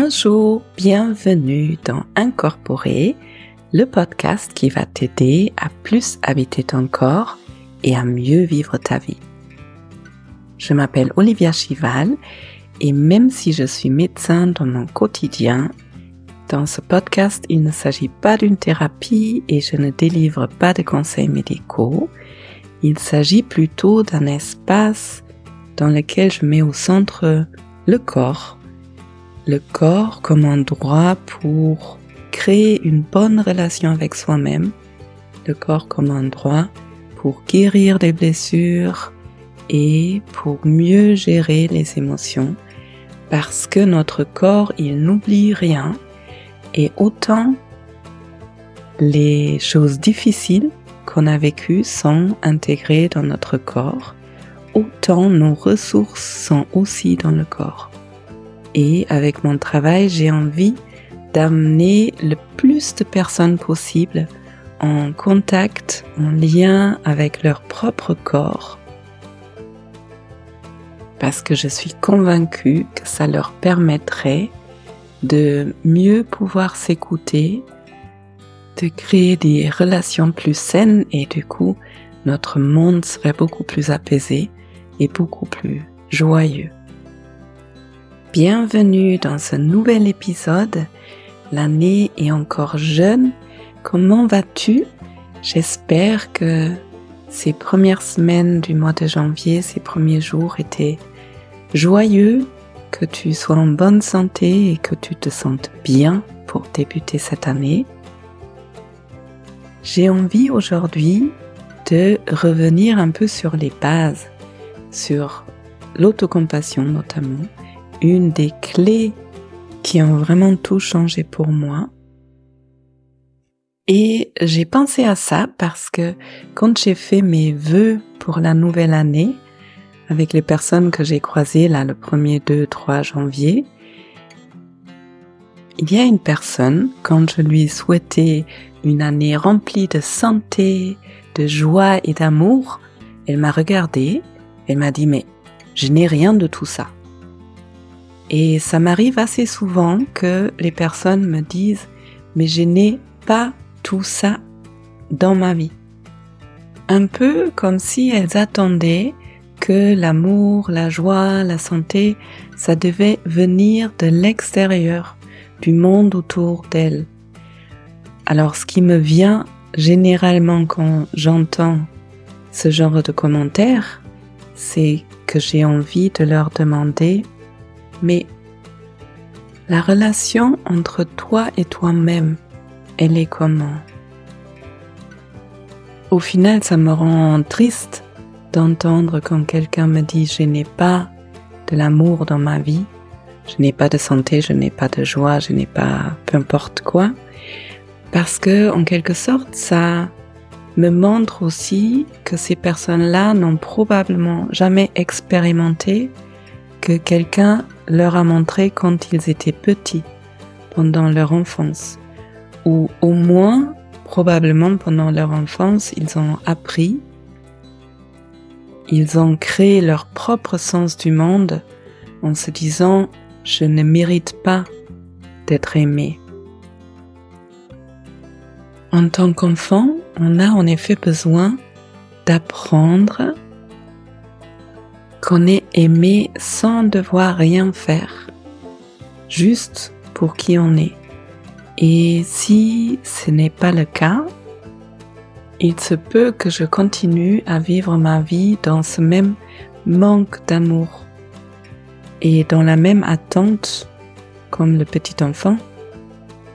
Bonjour, bienvenue dans Incorporer, le podcast qui va t'aider à plus habiter ton corps et à mieux vivre ta vie. Je m'appelle Olivia Chival et même si je suis médecin dans mon quotidien, dans ce podcast, il ne s'agit pas d'une thérapie et je ne délivre pas de conseils médicaux. Il s'agit plutôt d'un espace dans lequel je mets au centre le corps le corps comme endroit pour créer une bonne relation avec soi-même, le corps comme endroit pour guérir des blessures et pour mieux gérer les émotions parce que notre corps, il n'oublie rien et autant les choses difficiles qu'on a vécues sont intégrées dans notre corps, autant nos ressources sont aussi dans le corps. Et avec mon travail, j'ai envie d'amener le plus de personnes possible en contact, en lien avec leur propre corps. Parce que je suis convaincue que ça leur permettrait de mieux pouvoir s'écouter, de créer des relations plus saines et du coup notre monde serait beaucoup plus apaisé et beaucoup plus joyeux. Bienvenue dans ce nouvel épisode. L'année est encore jeune. Comment vas-tu? J'espère que ces premières semaines du mois de janvier, ces premiers jours étaient joyeux, que tu sois en bonne santé et que tu te sentes bien pour débuter cette année. J'ai envie aujourd'hui de revenir un peu sur les bases, sur l'autocompassion notamment, une des clés qui ont vraiment tout changé pour moi. Et j'ai pensé à ça parce que quand j'ai fait mes vœux pour la nouvelle année, avec les personnes que j'ai croisées là le 1er, 2, 3 janvier, il y a une personne, quand je lui souhaitais une année remplie de santé, de joie et d'amour, elle m'a regardé, elle m'a dit mais je n'ai rien de tout ça. Et ça m'arrive assez souvent que les personnes me disent, mais je n'ai pas tout ça dans ma vie. Un peu comme si elles attendaient que l'amour, la joie, la santé, ça devait venir de l'extérieur, du monde autour d'elles. Alors ce qui me vient généralement quand j'entends ce genre de commentaires, c'est que j'ai envie de leur demander mais la relation entre toi et toi-même, elle est comment? Au final, ça me rend triste d'entendre quand quelqu'un me dit je n'ai pas de l'amour dans ma vie, je n'ai pas de santé, je n'ai pas de joie, je n'ai pas peu importe quoi, parce que en quelque sorte ça me montre aussi que ces personnes-là n'ont probablement jamais expérimenté que quelqu'un leur a montré quand ils étaient petits, pendant leur enfance, ou au moins probablement pendant leur enfance, ils ont appris, ils ont créé leur propre sens du monde en se disant je ne mérite pas d'être aimé. En tant qu'enfant, on a en effet besoin d'apprendre qu'on est aimé sans devoir rien faire, juste pour qui on est. Et si ce n'est pas le cas, il se peut que je continue à vivre ma vie dans ce même manque d'amour et dans la même attente, comme le petit enfant,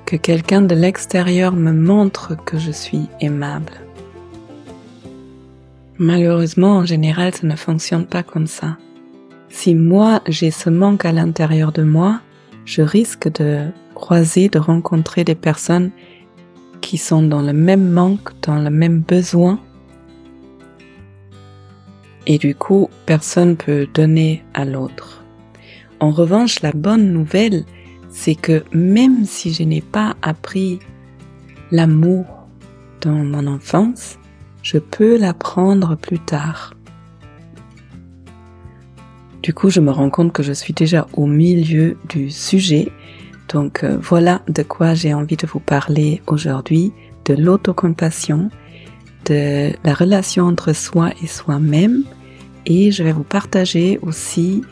que quelqu'un de l'extérieur me montre que je suis aimable. Malheureusement, en général, ça ne fonctionne pas comme ça. Si moi, j'ai ce manque à l'intérieur de moi, je risque de croiser, de rencontrer des personnes qui sont dans le même manque, dans le même besoin. Et du coup, personne peut donner à l'autre. En revanche, la bonne nouvelle, c'est que même si je n'ai pas appris l'amour dans mon enfance, je peux l'apprendre plus tard. Du coup, je me rends compte que je suis déjà au milieu du sujet Donc euh, voilà de quoi j'ai envie de vous parler aujourd'hui, de l'autocompassion, de la relation entre soi et soi-même, et je vais vous partager aussi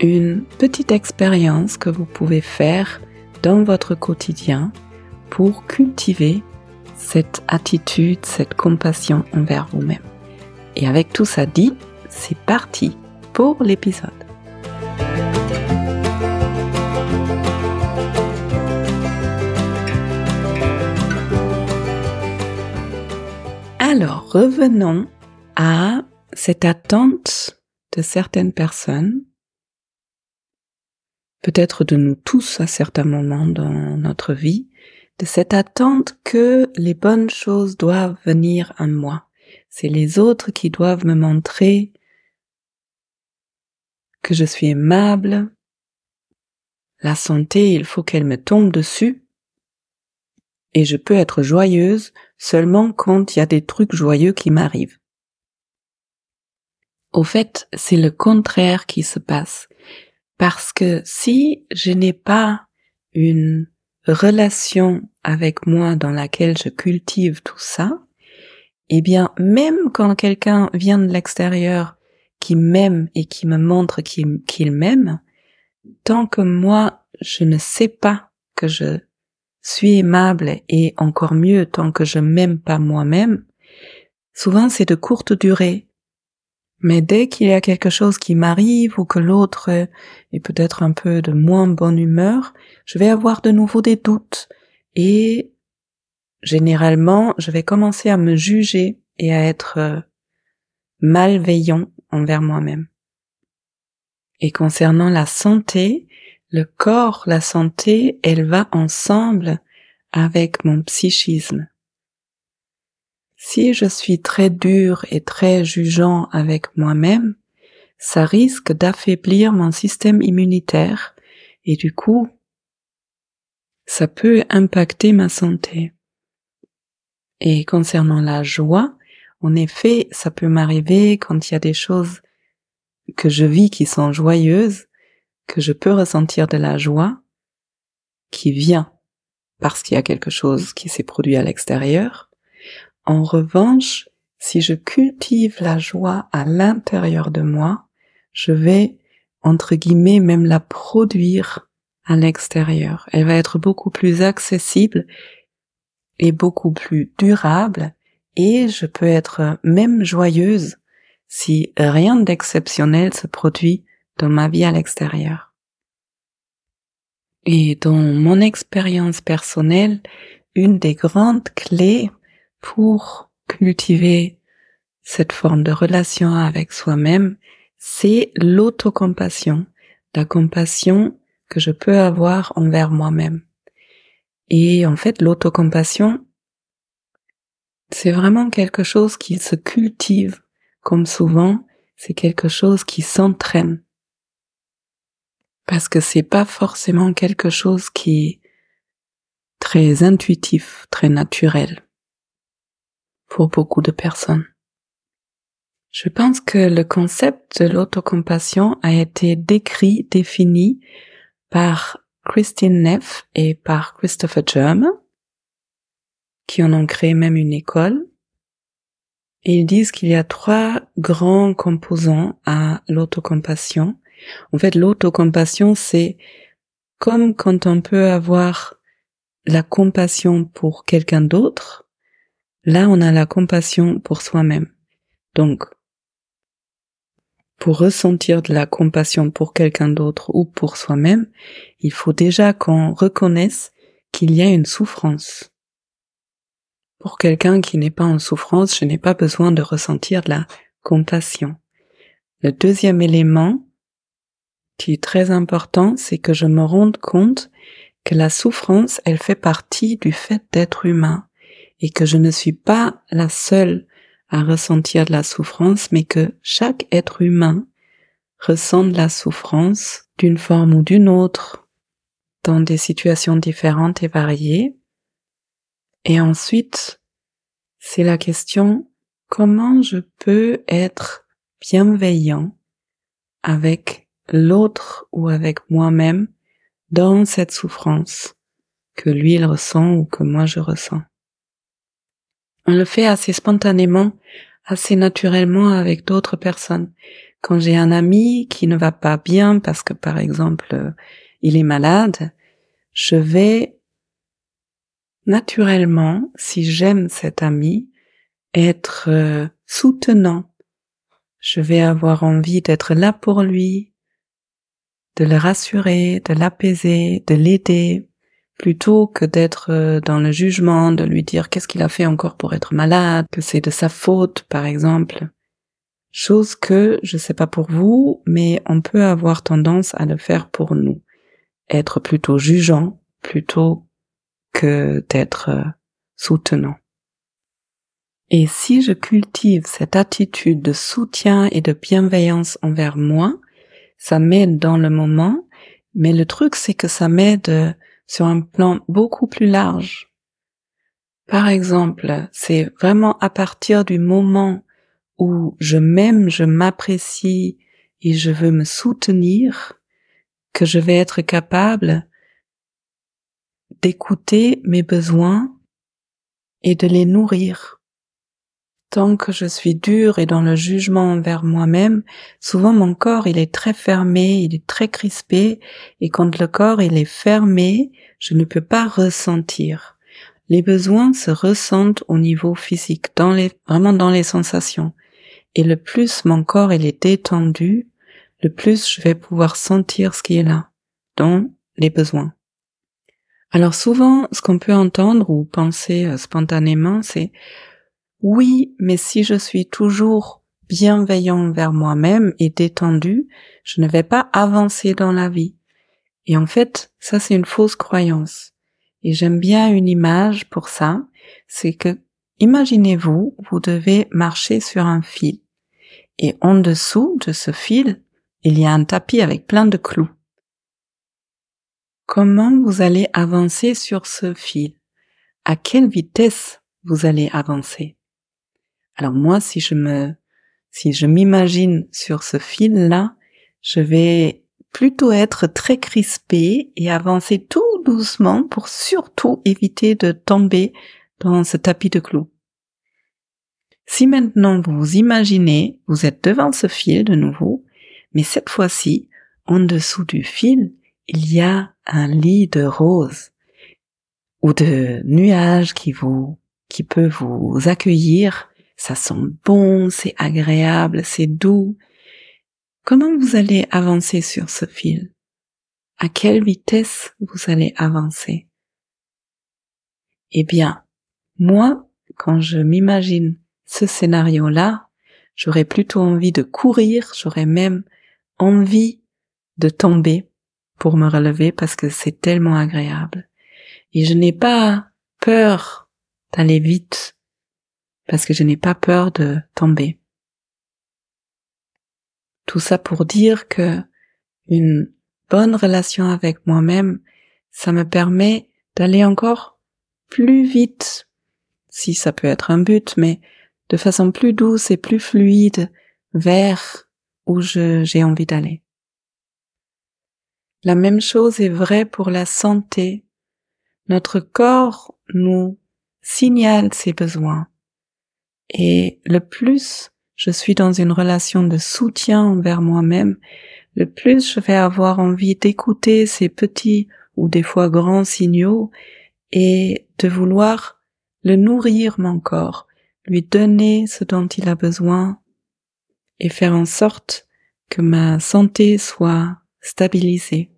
une petite expérience que vous pouvez faire dans votre quotidien pour cultiver cette attitude, cette compassion envers vous-même. Et avec tout ça dit, c'est parti pour l'épisode. Alors, revenons à cette attente de certaines personnes, peut-être de nous tous à certains moments dans notre vie, de cette attente que les bonnes choses doivent venir à moi. C'est les autres qui doivent me montrer que je suis aimable. La santé, il faut qu'elle me tombe dessus. Et je peux être joyeuse seulement quand il y a des trucs joyeux qui m'arrivent. Au fait, c'est le contraire qui se passe. Parce que si je n'ai pas une relation avec moi dans laquelle je cultive tout ça, eh bien, même quand quelqu'un vient de l'extérieur qui m'aime et qui me montre qu'il m'aime, tant que moi, je ne sais pas que je suis aimable et encore mieux tant que je m'aime pas moi-même, souvent c'est de courte durée. Mais dès qu'il y a quelque chose qui m'arrive ou que l'autre est peut-être un peu de moins bonne humeur, je vais avoir de nouveau des doutes et généralement je vais commencer à me juger et à être malveillant envers moi-même. Et concernant la santé, le corps, la santé, elle va ensemble avec mon psychisme. Si je suis très dur et très jugeant avec moi-même, ça risque d'affaiblir mon système immunitaire et du coup, ça peut impacter ma santé. Et concernant la joie, en effet, ça peut m'arriver quand il y a des choses que je vis qui sont joyeuses, que je peux ressentir de la joie qui vient parce qu'il y a quelque chose qui s'est produit à l'extérieur. En revanche, si je cultive la joie à l'intérieur de moi, je vais, entre guillemets, même la produire à l'extérieur. Elle va être beaucoup plus accessible et beaucoup plus durable et je peux être même joyeuse si rien d'exceptionnel se produit dans ma vie à l'extérieur. Et dans mon expérience personnelle, une des grandes clés pour cultiver cette forme de relation avec soi-même, c'est l'autocompassion, la compassion que je peux avoir envers moi-même. Et en fait, l'autocompassion, c'est vraiment quelque chose qui se cultive, comme souvent, c'est quelque chose qui s'entraîne. Parce que c'est pas forcément quelque chose qui est très intuitif, très naturel pour beaucoup de personnes. Je pense que le concept de l'autocompassion a été décrit, défini par Christine Neff et par Christopher Germer qui en ont créé même une école. Ils disent qu'il y a trois grands composants à l'autocompassion. En fait, l'autocompassion, c'est comme quand on peut avoir la compassion pour quelqu'un d'autre, là on a la compassion pour soi-même. Donc, pour ressentir de la compassion pour quelqu'un d'autre ou pour soi-même, il faut déjà qu'on reconnaisse qu'il y a une souffrance. Pour quelqu'un qui n'est pas en souffrance, je n'ai pas besoin de ressentir de la compassion. Le deuxième élément qui est très important, c'est que je me rende compte que la souffrance, elle fait partie du fait d'être humain et que je ne suis pas la seule à ressentir de la souffrance, mais que chaque être humain ressent de la souffrance d'une forme ou d'une autre dans des situations différentes et variées et ensuite, c'est la question comment je peux être bienveillant avec l'autre ou avec moi-même dans cette souffrance que lui il ressent ou que moi je ressens. On le fait assez spontanément, assez naturellement avec d'autres personnes. Quand j'ai un ami qui ne va pas bien parce que par exemple il est malade, je vais naturellement, si j'aime cet ami, être euh, soutenant. Je vais avoir envie d'être là pour lui, de le rassurer, de l'apaiser, de l'aider, plutôt que d'être euh, dans le jugement, de lui dire qu'est-ce qu'il a fait encore pour être malade, que c'est de sa faute, par exemple. Chose que, je sais pas pour vous, mais on peut avoir tendance à le faire pour nous. Être plutôt jugeant, plutôt que d'être euh, soutenant. Et si je cultive cette attitude de soutien et de bienveillance envers moi, ça m'aide dans le moment, mais le truc c'est que ça m'aide sur un plan beaucoup plus large. Par exemple, c'est vraiment à partir du moment où je m'aime, je m'apprécie et je veux me soutenir que je vais être capable d'écouter mes besoins et de les nourrir. Tant que je suis dure et dans le jugement envers moi-même, souvent mon corps il est très fermé, il est très crispé, et quand le corps il est fermé, je ne peux pas ressentir. Les besoins se ressentent au niveau physique, dans les, vraiment dans les sensations. Et le plus mon corps il est détendu, le plus je vais pouvoir sentir ce qui est là, dans les besoins. Alors souvent, ce qu'on peut entendre ou penser euh, spontanément, c'est oui, mais si je suis toujours bienveillant vers moi-même et détendu, je ne vais pas avancer dans la vie. Et en fait, ça c'est une fausse croyance. Et j'aime bien une image pour ça, c'est que imaginez-vous, vous devez marcher sur un fil. Et en dessous de ce fil, il y a un tapis avec plein de clous. Comment vous allez avancer sur ce fil? À quelle vitesse vous allez avancer? Alors moi, si je me, si je m'imagine sur ce fil-là, je vais plutôt être très crispé et avancer tout doucement pour surtout éviter de tomber dans ce tapis de clous. Si maintenant vous vous imaginez, vous êtes devant ce fil de nouveau, mais cette fois-ci, en dessous du fil, il y a un lit de roses ou de nuages qui vous, qui peut vous accueillir ça sent bon, c'est agréable, c'est doux. Comment vous allez avancer sur ce fil? À quelle vitesse vous allez avancer? Eh bien, moi, quand je m'imagine ce scénario-là, j'aurais plutôt envie de courir, j'aurais même envie de tomber pour me relever parce que c'est tellement agréable. Et je n'ai pas peur d'aller vite parce que je n'ai pas peur de tomber. Tout ça pour dire que une bonne relation avec moi-même, ça me permet d'aller encore plus vite, si ça peut être un but, mais de façon plus douce et plus fluide vers où j'ai envie d'aller. La même chose est vraie pour la santé. Notre corps nous signale ses besoins. Et le plus je suis dans une relation de soutien envers moi-même, le plus je vais avoir envie d'écouter ces petits ou des fois grands signaux et de vouloir le nourrir mon corps, lui donner ce dont il a besoin et faire en sorte que ma santé soit stabilisée.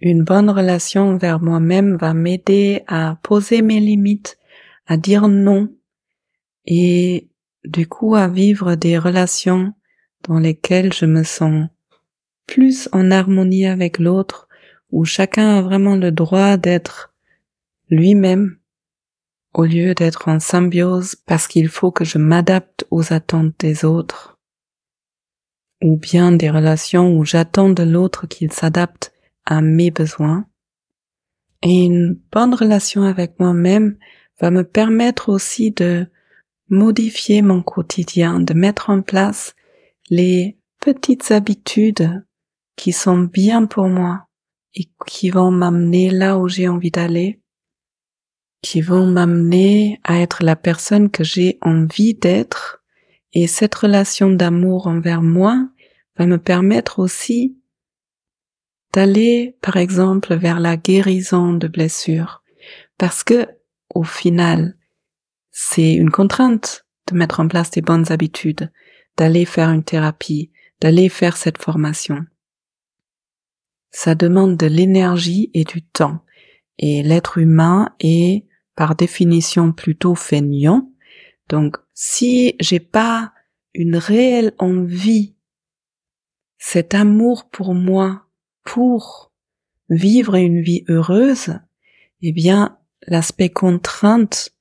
Une bonne relation envers moi-même va m'aider à poser mes limites, à dire non et du coup à vivre des relations dans lesquelles je me sens plus en harmonie avec l'autre, où chacun a vraiment le droit d'être lui-même au lieu d'être en symbiose parce qu'il faut que je m'adapte aux attentes des autres, ou bien des relations où j'attends de l'autre qu'il s'adapte à mes besoins. Et une bonne relation avec moi-même va me permettre aussi de modifier mon quotidien, de mettre en place les petites habitudes qui sont bien pour moi, et qui vont m'amener là où j'ai envie d'aller, qui vont m'amener à être la personne que j'ai envie d'être. Et cette relation d'amour envers moi va me permettre aussi d'aller, par exemple, vers la guérison de blessures. Parce que, au final, c'est une contrainte de mettre en place des bonnes habitudes, d'aller faire une thérapie, d'aller faire cette formation. Ça demande de l'énergie et du temps. Et l'être humain est, par définition, plutôt feignant. Donc, si j'ai pas une réelle envie, cet amour pour moi, pour vivre une vie heureuse, eh bien, l'aspect contrainte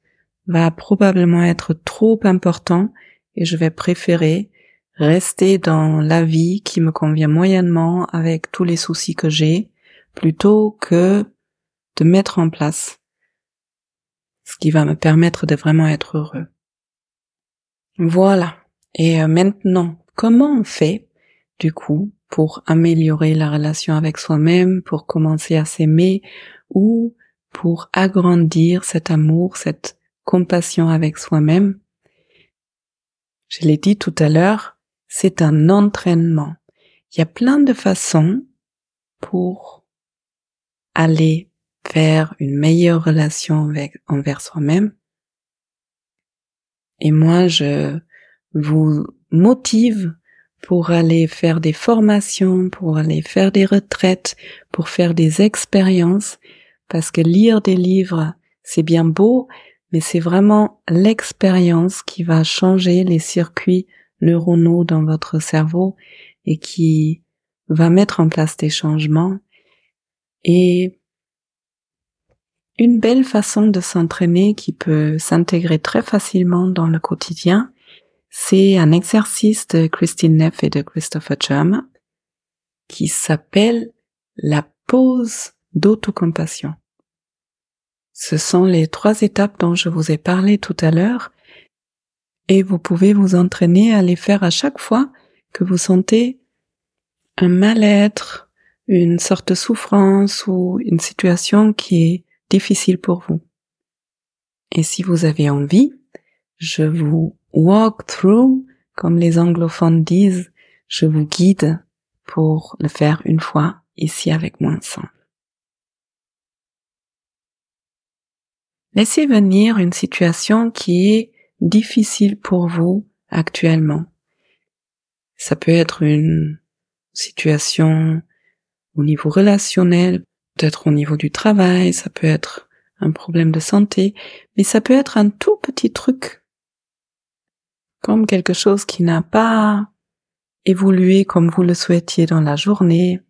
va probablement être trop important et je vais préférer rester dans la vie qui me convient moyennement avec tous les soucis que j'ai plutôt que de mettre en place ce qui va me permettre de vraiment être heureux. Voilà. Et euh, maintenant, comment on fait du coup pour améliorer la relation avec soi-même, pour commencer à s'aimer ou pour agrandir cet amour, cette compassion avec soi-même Je l'ai dit tout à l'heure, c'est un entraînement. Il y a plein de façons pour aller vers une meilleure relation avec, envers soi-même. Et moi, je vous motive pour aller faire des formations, pour aller faire des retraites, pour faire des expériences, parce que lire des livres, c'est bien beau, mais c'est vraiment l'expérience qui va changer les circuits neuronaux dans votre cerveau et qui va mettre en place des changements. Et une belle façon de s'entraîner qui peut s'intégrer très facilement dans le quotidien, c'est un exercice de Christine Neff et de Christopher Germ qui s'appelle la pause d'autocompassion. Ce sont les trois étapes dont je vous ai parlé tout à l'heure et vous pouvez vous entraîner à les faire à chaque fois que vous sentez un mal-être, une sorte de souffrance ou une situation qui est difficile pour vous. Et si vous avez envie, je vous walk through, comme les anglophones disent, je vous guide pour le faire une fois ici avec moi ensemble. Laissez venir une situation qui est difficile pour vous actuellement. Ça peut être une situation au niveau relationnel, peut-être au niveau du travail, ça peut être un problème de santé, mais ça peut être un tout petit truc, comme quelque chose qui n'a pas évolué comme vous le souhaitiez dans la journée,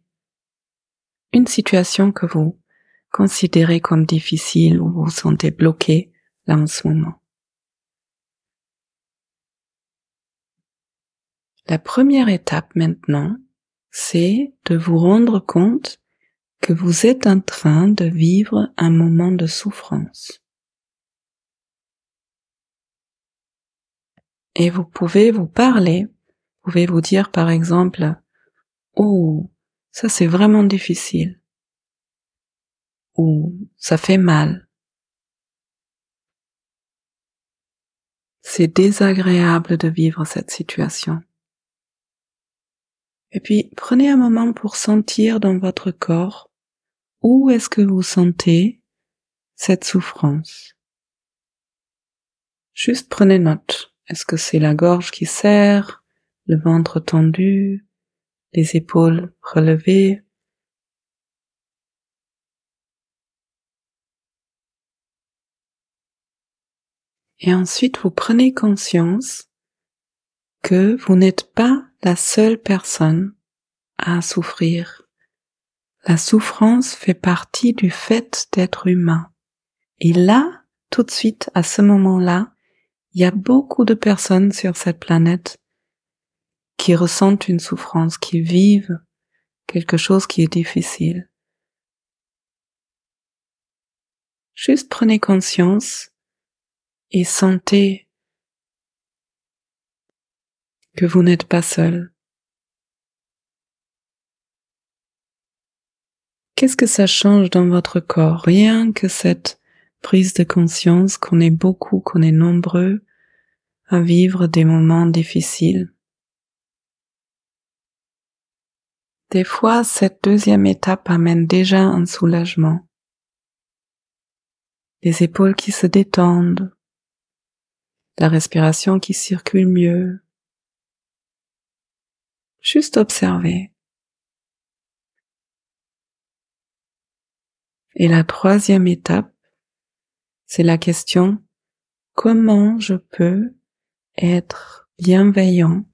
une situation que vous considérez comme difficile ou vous sentez bloqué là en ce moment. La première étape maintenant, c'est de vous rendre compte que vous êtes en train de vivre un moment de souffrance. Et vous pouvez vous parler, vous pouvez vous dire par exemple, oh, ça c'est vraiment difficile, ou ça fait mal, c'est désagréable de vivre cette situation. Et puis prenez un moment pour sentir dans votre corps où est-ce que vous sentez cette souffrance. Juste prenez note. Est-ce que c'est la gorge qui serre, le ventre tendu, les épaules relevées? Et ensuite, vous prenez conscience que vous n'êtes pas la seule personne à souffrir. La souffrance fait partie du fait d'être humain. Et là, tout de suite, à ce moment-là, il y a beaucoup de personnes sur cette planète qui ressentent une souffrance, qui vivent quelque chose qui est difficile. Juste prenez conscience et sentez que vous n'êtes pas seul, qu'est-ce que ça change dans votre corps? Rien que cette prise de conscience qu'on est beaucoup, qu'on est nombreux à vivre des moments difficiles. Des fois, cette deuxième étape amène déjà un soulagement. Les épaules qui se détendent, la respiration qui circule mieux. Juste observer. Et la troisième étape, c'est la question comment je peux être bienveillant,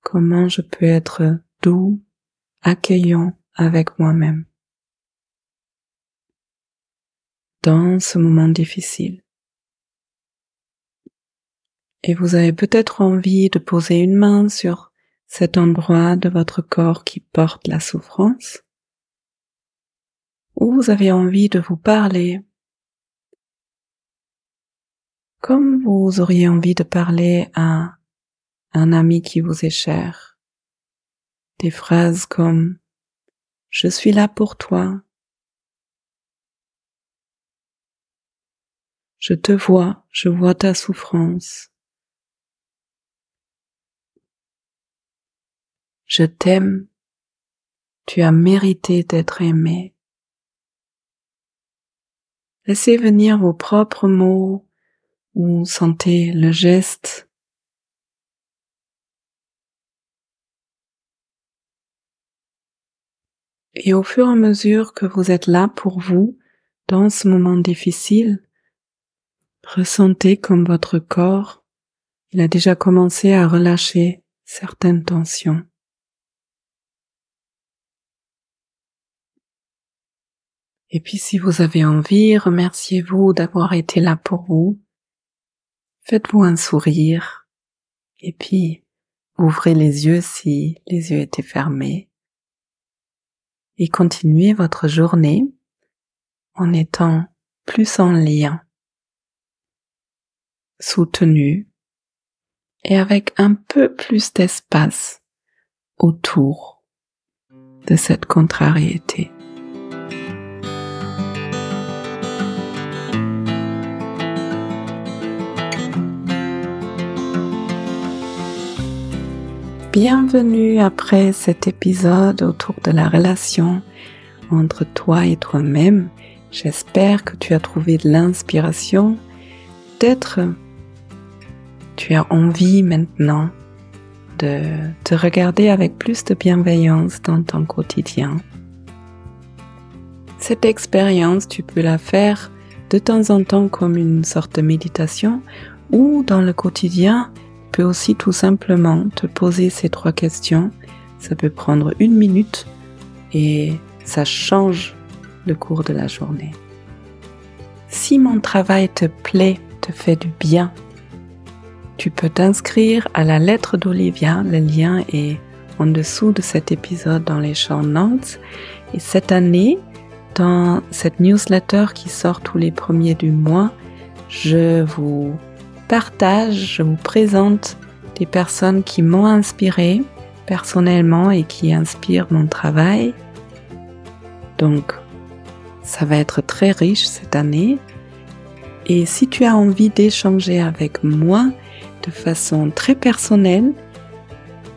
comment je peux être doux, accueillant avec moi-même? Dans ce moment difficile. Et vous avez peut-être envie de poser une main sur cet endroit de votre corps qui porte la souffrance, ou vous avez envie de vous parler comme vous auriez envie de parler à un ami qui vous est cher. Des phrases comme Je suis là pour toi. Je te vois, je vois ta souffrance. Je t'aime, tu as mérité d'être aimé. Laissez venir vos propres mots ou sentez le geste. Et au fur et à mesure que vous êtes là pour vous, dans ce moment difficile, ressentez comme votre corps, il a déjà commencé à relâcher certaines tensions. Et puis si vous avez envie, remerciez-vous d'avoir été là pour vous. Faites-vous un sourire. Et puis ouvrez les yeux si les yeux étaient fermés. Et continuez votre journée en étant plus en lien, soutenu et avec un peu plus d'espace autour de cette contrariété. Bienvenue après cet épisode autour de la relation entre toi et toi-même. J'espère que tu as trouvé de l'inspiration. Peut-être tu as envie maintenant de te regarder avec plus de bienveillance dans ton quotidien. Cette expérience, tu peux la faire de temps en temps comme une sorte de méditation ou dans le quotidien peux aussi tout simplement te poser ces trois questions. Ça peut prendre une minute et ça change le cours de la journée. Si mon travail te plaît, te fait du bien, tu peux t'inscrire à la lettre d'Olivia. Le lien est en dessous de cet épisode dans les champs notes. Et cette année, dans cette newsletter qui sort tous les premiers du mois, je vous je vous présente des personnes qui m'ont inspiré personnellement et qui inspirent mon travail. Donc, ça va être très riche cette année. Et si tu as envie d'échanger avec moi de façon très personnelle,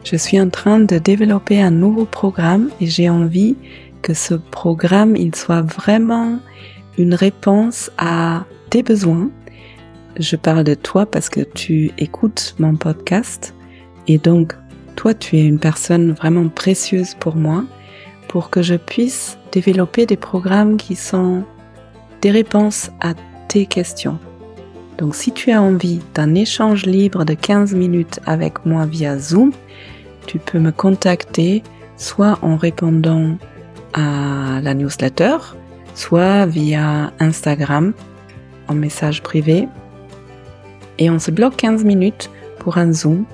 je suis en train de développer un nouveau programme et j'ai envie que ce programme il soit vraiment une réponse à tes besoins je parle de toi parce que tu écoutes mon podcast et donc toi tu es une personne vraiment précieuse pour moi pour que je puisse développer des programmes qui sont des réponses à tes questions. Donc si tu as envie d'un échange libre de 15 minutes avec moi via Zoom, tu peux me contacter soit en répondant à la newsletter, soit via Instagram en message privé et on se bloque 15 minutes pour un Zoom.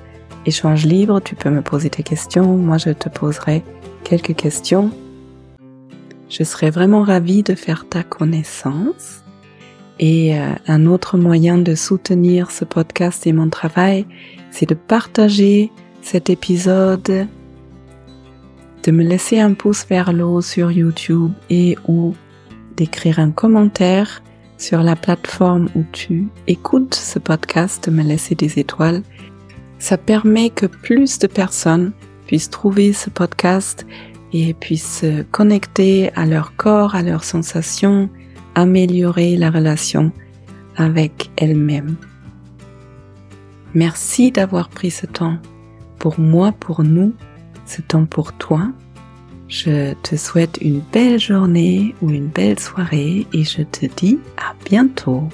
Échange libre, tu peux me poser tes questions, moi je te poserai quelques questions. Je serai vraiment ravie de faire ta connaissance. Et euh, un autre moyen de soutenir ce podcast et mon travail, c'est de partager cet épisode de me laisser un pouce vers le haut sur YouTube et ou d'écrire un commentaire sur la plateforme où tu écoutes ce podcast, me laisser des étoiles. Ça permet que plus de personnes puissent trouver ce podcast et puissent se connecter à leur corps, à leurs sensations, améliorer la relation avec elles-mêmes. Merci d'avoir pris ce temps pour moi, pour nous, ce temps pour toi. Je te souhaite une belle journée ou une belle soirée et je te dis à bientôt.